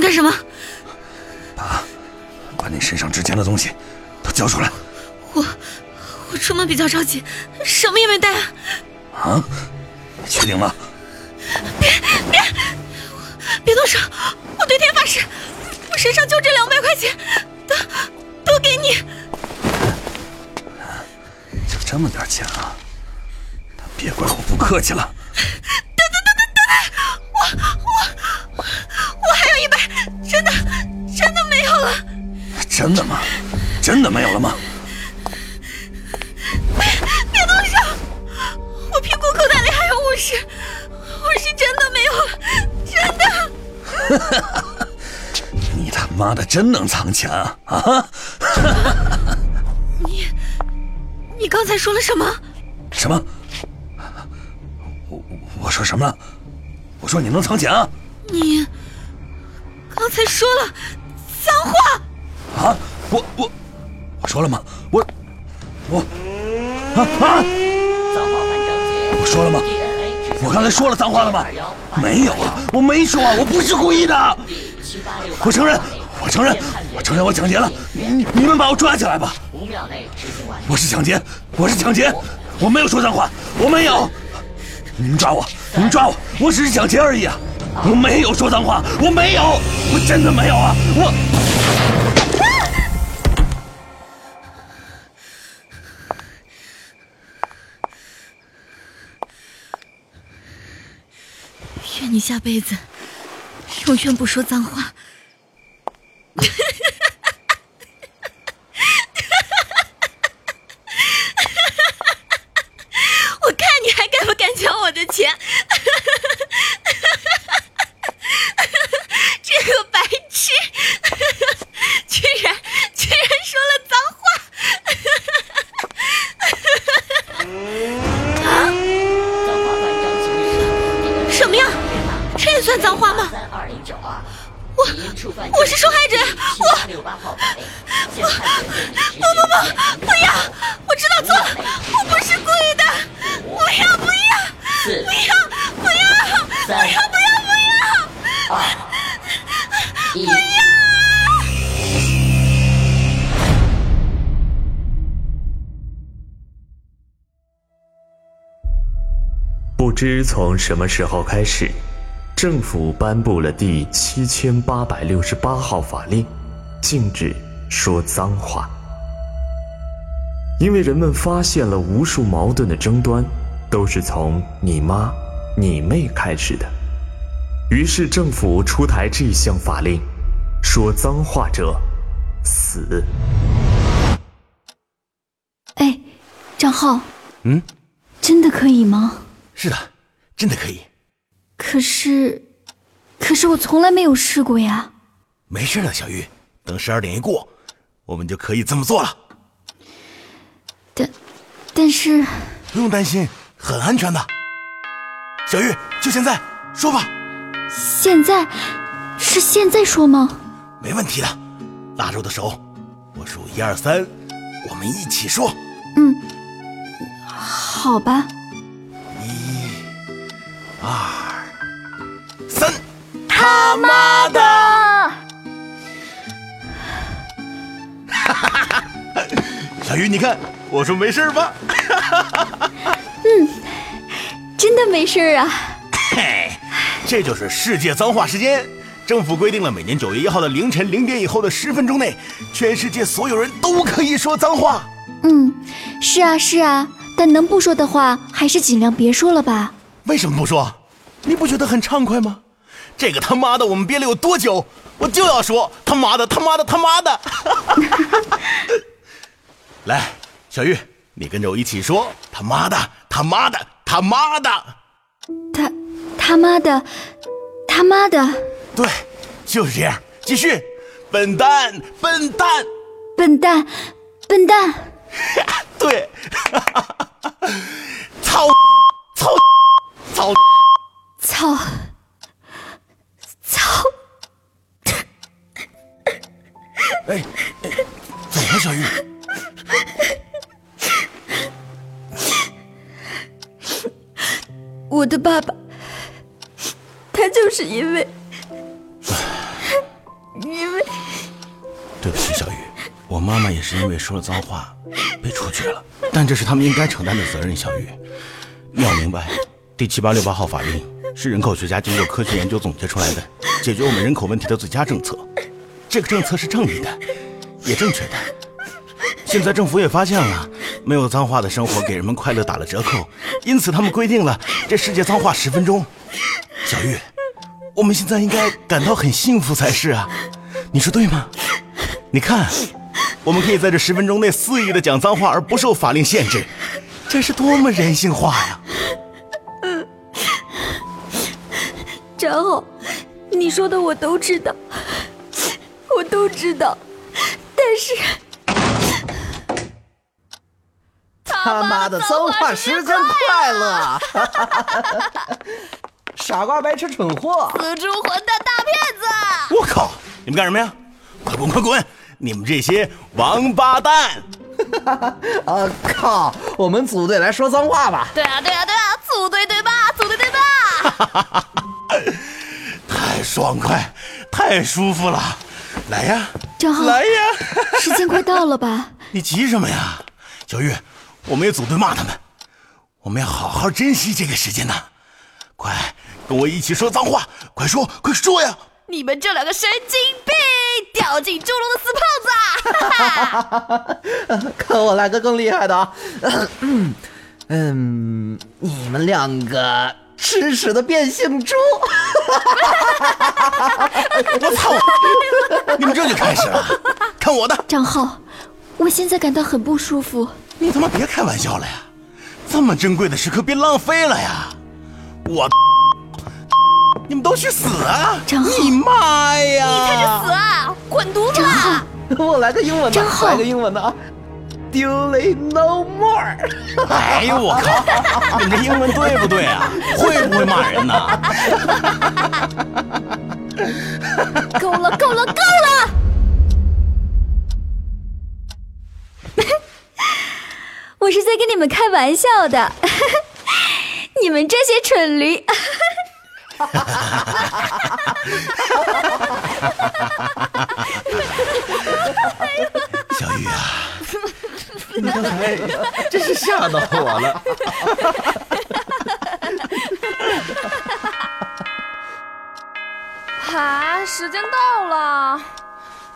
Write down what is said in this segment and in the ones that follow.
干什么？把，把你身上值钱的东西都交出来。我，我出门比较着急，什么也没带啊。啊？你确定吗？别别，别动手！我对天发誓，我身上就这两百块钱，都都给你。就这么点钱啊？那别怪我不客气了。等等等等等，我我我还有一百，真的真的没有了。真的吗？真的没有了吗？别别动手！我屁股口袋里还有五十，我是真的没有了，真的。你他妈的真能藏钱啊啊！你你刚才说了什么？什么？我我说什么了？我说你能藏钱啊？你刚才说了脏话啊！我我我说了吗？我我啊啊！我说了吗？我刚才说了脏话了吗？没有啊，我没说啊，我不是故意的。我承认，我承认，我承认我抢劫了。你你们把我抓起来吧。我是抢劫，我是抢劫，我没有说脏话，我没有。你们抓我，你们抓我，我只是抢劫而已啊！我没有说脏话，我没有，我真的没有啊！我。愿你下辈子永远不说脏话。我看你还敢不敢抢我的钱？这个白痴，居然居然说了脏话！啊？什么呀？这也算脏话吗？我我是受害者，我我不不不不要！我知道错了，我不是故意的！不要不要不要不要不要不要不要！不要！不知从什么时候开始，政府颁布了第七千八百六十八号法令，禁止说脏话。因为人们发现了无数矛盾的争端，都是从“你妈”“你妹”开始的，于是政府出台这项法令：说脏话者，死。哎，张浩，嗯，真的可以吗？是的，真的可以。可是，可是我从来没有试过呀。没事的，小玉，等十二点一过，我们就可以这么做了。但，但是不用担心，很安全的。小玉，就现在说吧。现在是现在说吗？没问题的，拉着我的手，我数一二三，我们一起说。嗯，好吧。一、二、三，他妈的！哈哈哈哈！小鱼，你看，我说没事吧？嗯，真的没事啊。嘿，这就是世界脏话时间。政府规定了，每年九月一号的凌晨零点以后的十分钟内，全世界所有人都可以说脏话。嗯，是啊是啊，但能不说的话，还是尽量别说了吧。为什么不说？你不觉得很畅快吗？这个他妈的，我们憋了有多久？我就要说他妈的，他妈的，他妈的！来，小玉，你跟着我一起说他妈的，他妈的，他妈的！他他妈的，他妈的！对，就是这样，继续，笨蛋，笨蛋，笨蛋，笨蛋！对，对不起，小雨，我妈妈也是因为说了脏话被处决了，但这是他们应该承担的责任。小雨，你要明白，第七八六八号法令是人口学家经过科学研究总结出来的，解决我们人口问题的最佳政策。这个政策是正义的，也正确的。现在政府也发现了，没有脏话的生活给人们快乐打了折扣，因此他们规定了这世界脏话十分钟。小玉，我们现在应该感到很幸福才是啊，你说对吗？你看，我们可以在这十分钟内肆意的讲脏话而不受法令限制，这是多么人性化呀！嗯，然后，你说的我都知道，我都知道，但是他妈的脏话时间快乐！傻瓜白痴蠢货！死猪混蛋大骗子！我靠！你们干什么呀？快滚快滚！你们这些王八蛋！啊靠！我们组队来说脏话吧！对啊对啊对啊！组队对吧？组队对吧？太爽快，太舒服了！来呀，张浩，来呀！时间快到了吧？你急什么呀？小玉，我们也组队骂他们，我们要好好珍惜这个时间呐！快跟我一起说脏话！快说，快说呀！你们这两个神经病，掉进猪笼的死胖子！看我来个更厉害的啊！嗯，你们两个吃屎的变性猪！我操！你们这就开始了？看我的！张浩，我现在感到很不舒服。你他妈别开玩笑了呀！这么珍贵的时刻别浪费了呀！我，你们都去死啊！张浩，你妈呀！你才去死啊！滚犊子！我来个英文的，来个英文的啊！Duly no more！哎呦我靠！你们这英文对不对啊？会不会骂人呢？够了够了够了！我是在跟你们开玩笑的，你们这些蠢驴！小雨啊，你刚才真是吓到我了。啊，时间到了，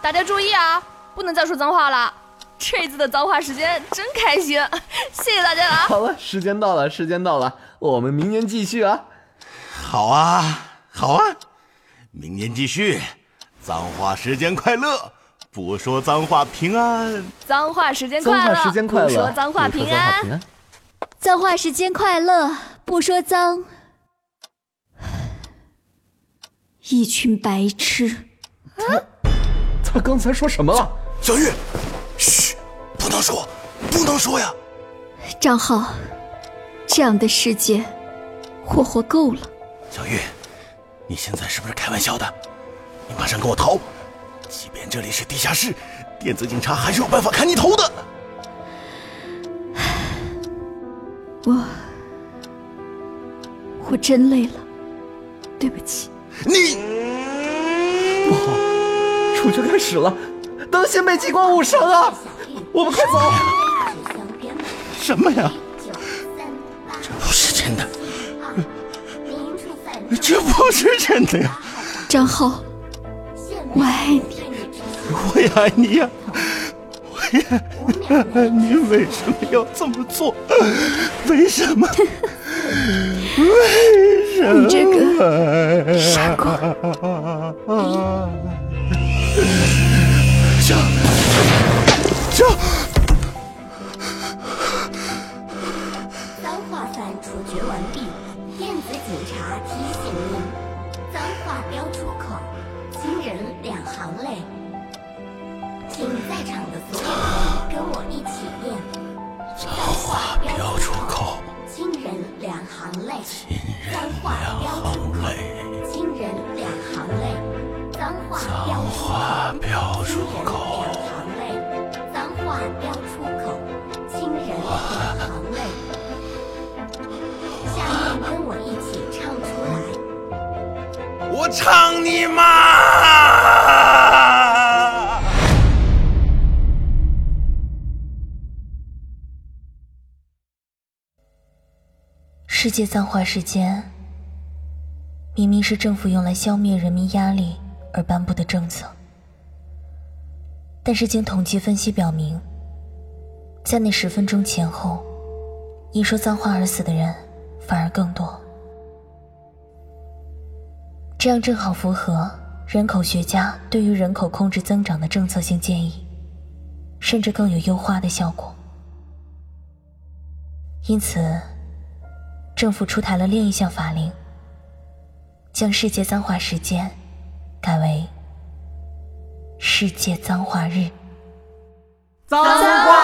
大家注意啊，不能再说脏话了。这次的脏话时间真开心，谢谢大家了。好了，时间到了，时间到了，我们明年继续啊！好啊，好啊，明年继续。脏话时间快乐，不说脏话平安。脏话时间快乐，时间快乐，不说脏话平安。脏话时间快乐，不说脏。一群白痴。他他刚才说什么了？小玉。嘘，不能说，不能说呀！张浩，这样的世界，我活够了。小玉，你现在是不是开玩笑的？你马上跟我逃！即便这里是地下室，电子警察还是有办法砍你头的。我，我真累了，对不起。你不好，处决开始了。当心被激光误伤啊！我们快走！什么呀？这不是真的，这不是真的呀！张浩，我爱你，我也爱你呀！我也爱你，为什么要这么做？为什么？为什么？你这个傻瓜！这这！两行泪。请在场的所有人跟我一起念：脏话标出口，亲人两行泪。亲人两行我一起唱出来。我唱你妈！世界脏话时间，明明是政府用来消灭人民压力而颁布的政策，但是经统计分析表明，在那十分钟前后，因说脏话而死的人反而更多。这样正好符合人口学家对于人口控制增长的政策性建议，甚至更有优化的效果。因此。政府出台了另一项法令，将世界脏话时间改为世界脏话日。脏话